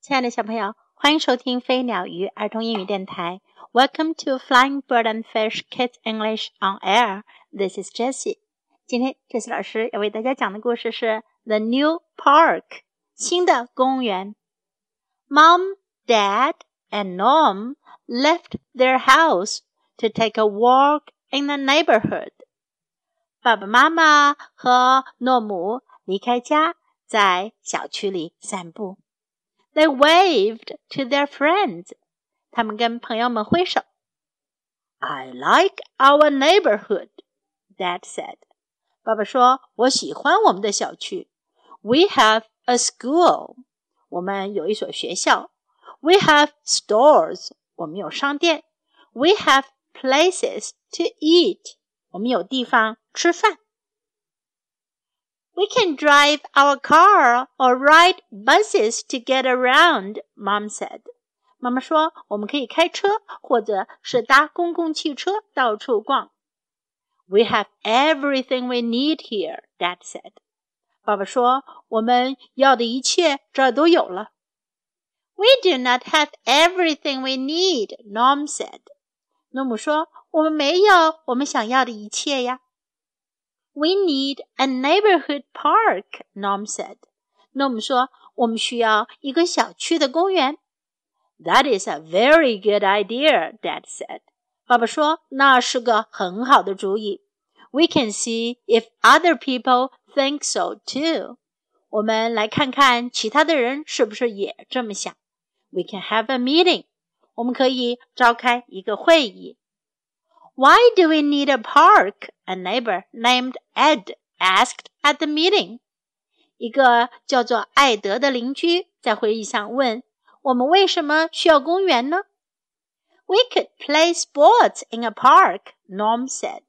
亲爱的小朋友，欢迎收听飞鸟鱼儿童英语电台。Welcome to Flying Bird and Fish Kids English on Air. This is Jessie. 今天 Jessie 老师要为大家讲的故事是《The New Park》新的公园。Mom, Dad, and Norm left their house to take a walk in the neighborhood. 爸爸妈妈和诺姆离开家，在小区里散步。they waved to their friends. 他们跟朋友们挥手。I like our neighborhood, Dad said. 爸爸说：“我喜欢我们的小区。We have a school. 我们有一所学校。We have stores. 我们有商店。We have places to eat. 我们有地方吃饭。 we can drive our car or ride buses to get around, Mom said. 妈妈说，我们可以开车，或者是搭公共汽车到处逛。We have everything we need here, Dad said. 爸爸说，我们要的一切这儿都有了。We do not have everything we need, Norm said. 诺姆说，我们没有我们想要的一切呀。 we need a neighborhood park, Norm said. Norm 说，我们需要一个小区的公园。That is a very good idea, Dad said. 爸爸说，那是个很好的主意。We can see if other people think so too. 我们来看看其他的人是不是也这么想。We can have a meeting. 我们可以召开一个会议。 why do we need a park? A neighbor named Ed asked at the meeting. 一个叫做艾德的邻居在会议上问：“我们为什么需要公园呢？” We could play sports in a park, Norm said.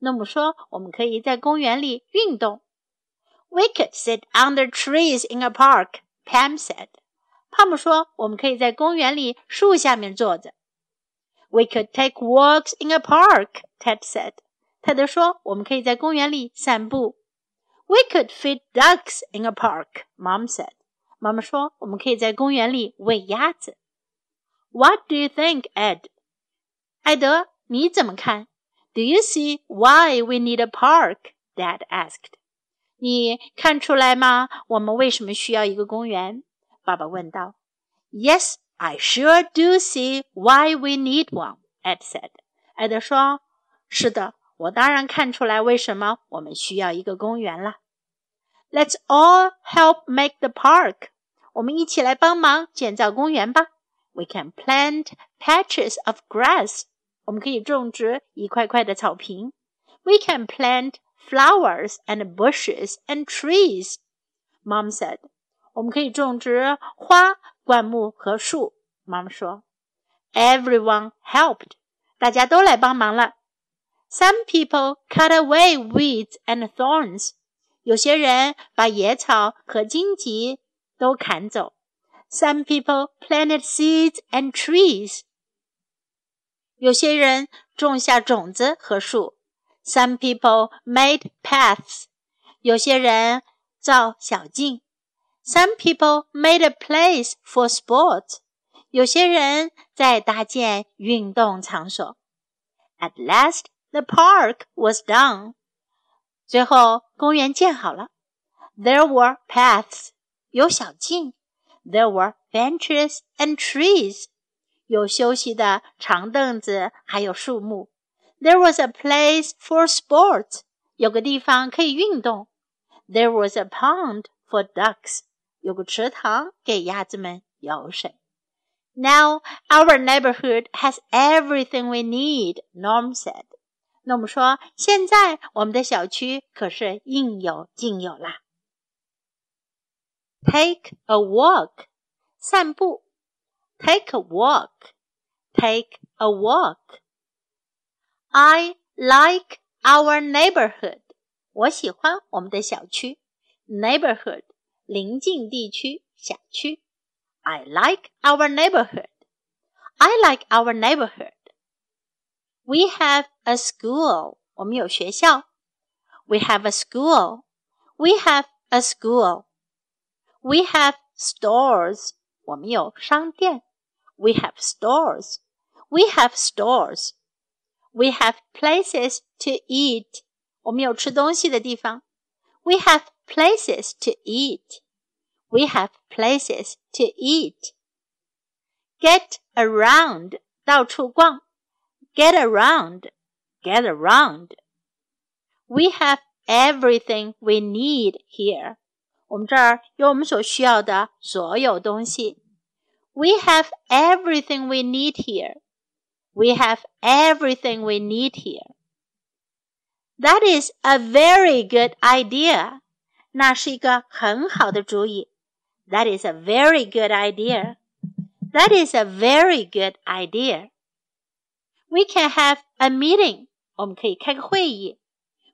诺姆说：“我们可以在公园里运动。” We could sit under trees in a park, Pam said. 帕姆说：“我们可以在公园里树下面坐着。” We could take walks in a park, Ted said. 泰德说：“我们可以在公园里散步。” We could feed ducks in a park, Mom said. 妈妈说：“我们可以在公园里喂鸭子。” What do you think, Ed? 艾德，你怎么看？Do you see why we need a park? Dad asked. 你看出来吗？我们为什么需要一个公园？爸爸问道。Yes, I sure do see why we need one," Ed said. 艾德说：“是的，我当然看出来为什么我们需要一个公园了。Let's all help make the park. 我们一起来帮忙建造公园吧。We can plant patches of grass. 我们可以种植一块块的草坪。We can plant flowers and bushes and trees. Mom said. 我们可以种植花、 灌木和树。妈妈说：“Everyone helped，大家都来帮忙了。Some people cut away weeds and thorns，有些人把野草和荆棘都砍走。Some people planted seeds and trees，有些人种下种子和树。Some people made paths，有些人造小径。Some people made a place for sports. 有些人在搭建运动场所。At last, the park was done. 最后，公园建好了。There were paths. 有小径。There were benches and trees. 有休息的长凳子，还有树木。There was a place for sports. 有个地方可以运动。There was a pond for ducks. 有个池塘给鸭子们游水。Now our neighborhood has everything we need, Norm said. 那我们说，现在我们的小区可是应有尽有啦。Take a walk，散步。Take a walk，take a walk。I like our neighborhood，我喜欢我们的小区。Neighborhood 邻近地区、辖区。I like our neighborhood. I like our neighborhood. We have a school. 我们有学校。We have a school. We have a school. We have stores. 我们有商店。We have stores. We have stores. We have places to eat. 我们有吃东西的地方。We have places to eat. We have places to eat. Get around. 到处逛。Get around. Get around. We have everything we need here. 我们这儿有我们所需要的所有东西。We have everything we need here. We have everything we need here. That is a very good idea. 那是一个很好的主意。That is a very good idea. That is a very good idea. We can have a meeting. 我们可以开个会议。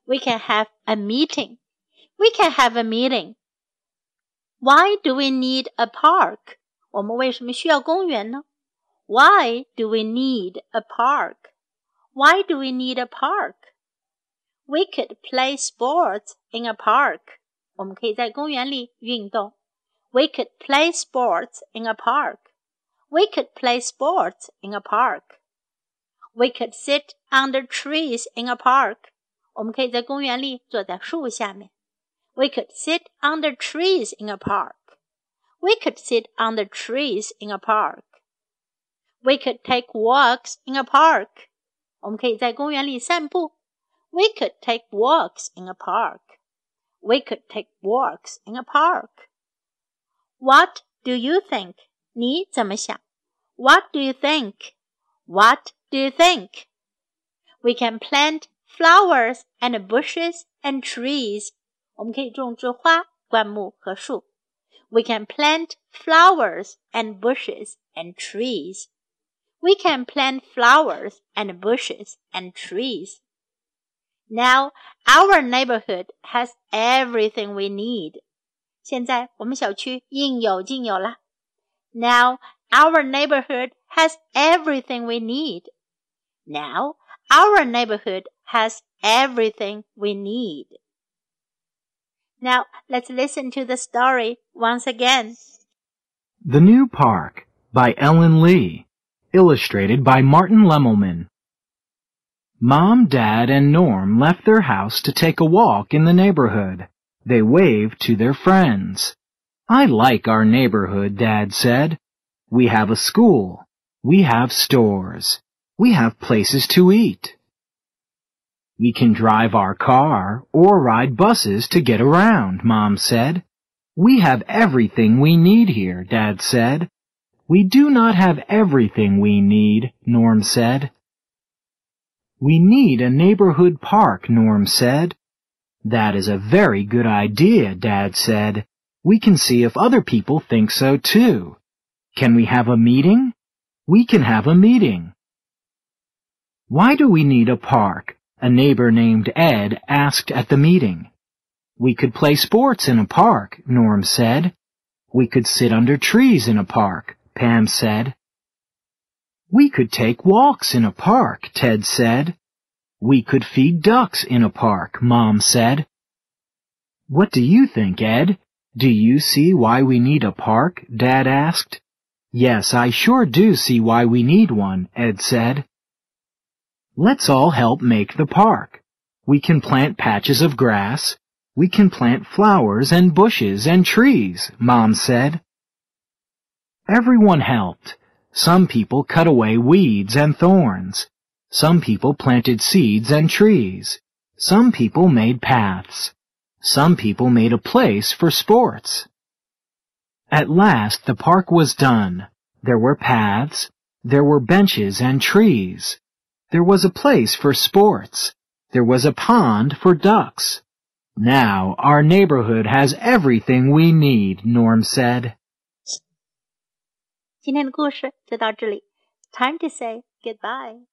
We can have a meeting. We can have a meeting. Why do we need a park? 我们为什么需要公园呢？Why do we need a park? Why do we need a park? We could play sports in a park. 我们可以在公园里运动。We could play sports in a park. We could play sports in a park. We could sit under trees in a park. 我们可以在公园里坐在树下面。we could sit under trees in a park. We could sit under trees in a park. We could take walks in a park. 我们可以在公园里散步。We could take walks in a park. We could take walks in a park. What do you think? 你怎么想？What do you think? What do you think? We can plant flowers and bushes and trees 我们可以种植花、灌木和树。We can plant flowers and bushes and trees. We can plant flowers and bushes and trees. Now our neighborhood has everything we need. 现在我们小区应有尽有了。Now our neighborhood has everything we need. Now our neighborhood has everything we need. Now let's listen to the story once again. The New Park by Ellen Lee. Illustrated by Martin Lemelman. Mom, Dad, and Norm left their house to take a walk in the neighborhood. They waved to their friends. I like our neighborhood, Dad said. We have a school. We have stores. We have places to eat. We can drive our car or ride buses to get around, Mom said. We have everything we need here, Dad said. We do not have everything we need, Norm said. We need a neighborhood park, Norm said. That is a very good idea, Dad said. We can see if other people think so too. Can we have a meeting? We can have a meeting. Why do we need a park? a neighbor named Ed asked at the meeting. We could play sports in a park, Norm said. We could sit under trees in a park, Pam said. We could take walks in a park, Ted said. We could feed ducks in a park, Mom said. What do you think, Ed? Do you see why we need a park? Dad asked. Yes, I sure do see why we need one, Ed said. Let's all help make the park. We can plant patches of grass. We can plant flowers and bushes and trees, Mom said. Everyone helped. Some people cut away weeds and thorns. Some people planted seeds and trees. Some people made paths. Some people made a place for sports. At last the park was done. There were paths. There were benches and trees. There was a place for sports. There was a pond for ducks. Now our neighborhood has everything we need, Norm said. 今天的故事就到这里。Time to say goodbye.